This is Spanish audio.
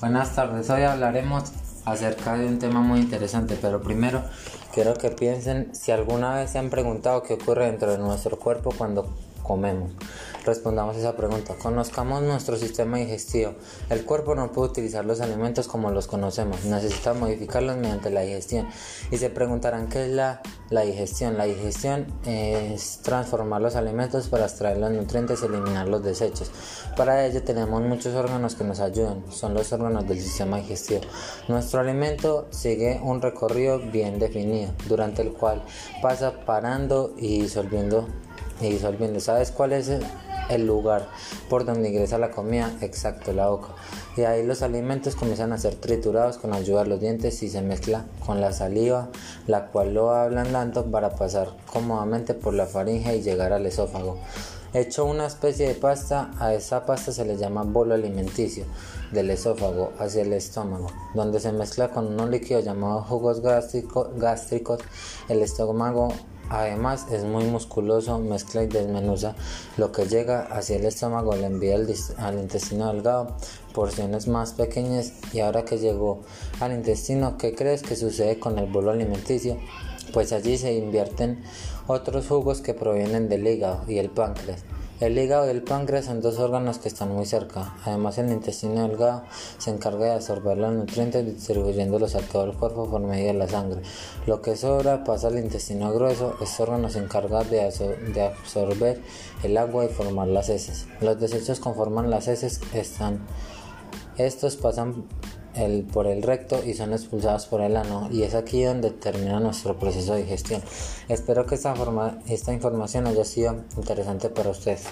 Buenas tardes, hoy hablaremos acerca de un tema muy interesante, pero primero quiero que piensen si alguna vez se han preguntado qué ocurre dentro de nuestro cuerpo cuando comemos. Respondamos esa pregunta. Conozcamos nuestro sistema digestivo. El cuerpo no puede utilizar los alimentos como los conocemos. Necesita modificarlos mediante la digestión. Y se preguntarán qué es la, la digestión. La digestión es transformar los alimentos para extraer los nutrientes y eliminar los desechos. Para ello tenemos muchos órganos que nos ayudan. Son los órganos del sistema digestivo. Nuestro alimento sigue un recorrido bien definido, durante el cual pasa parando y disolviendo y disolviendo. ¿Sabes cuál es el lugar por donde ingresa la comida? Exacto, la boca. Y ahí los alimentos comienzan a ser triturados con ayuda de los dientes y se mezcla con la saliva, la cual lo va ablandando para pasar cómodamente por la faringe y llegar al esófago. Hecho una especie de pasta, a esa pasta se le llama bolo alimenticio del esófago hacia el estómago, donde se mezcla con un líquido llamado jugos gástricos. El estómago Además es muy musculoso, mezcla y desmenuza lo que llega hacia el estómago, le envía al, intestino delgado porciones más pequeñas y ahora que llegó al intestino, ¿qué crees que sucede con el bolo alimenticio? Pues allí se invierten otros jugos que provienen del hígado y el páncreas. El hígado y el páncreas son dos órganos que están muy cerca. Además, el intestino delgado se encarga de absorber los nutrientes distribuyéndolos a todo el cuerpo por medio de la sangre. Lo que sobra pasa al intestino grueso. Este órgano se encarga de, absorber el agua y formar las heces. Los desechos conforman las heces. Están, estos pasan por el recto y son expulsados por el ano y es aquí donde termina nuestro proceso de digestión. Espero que esta, esta información haya sido interesante para ustedes.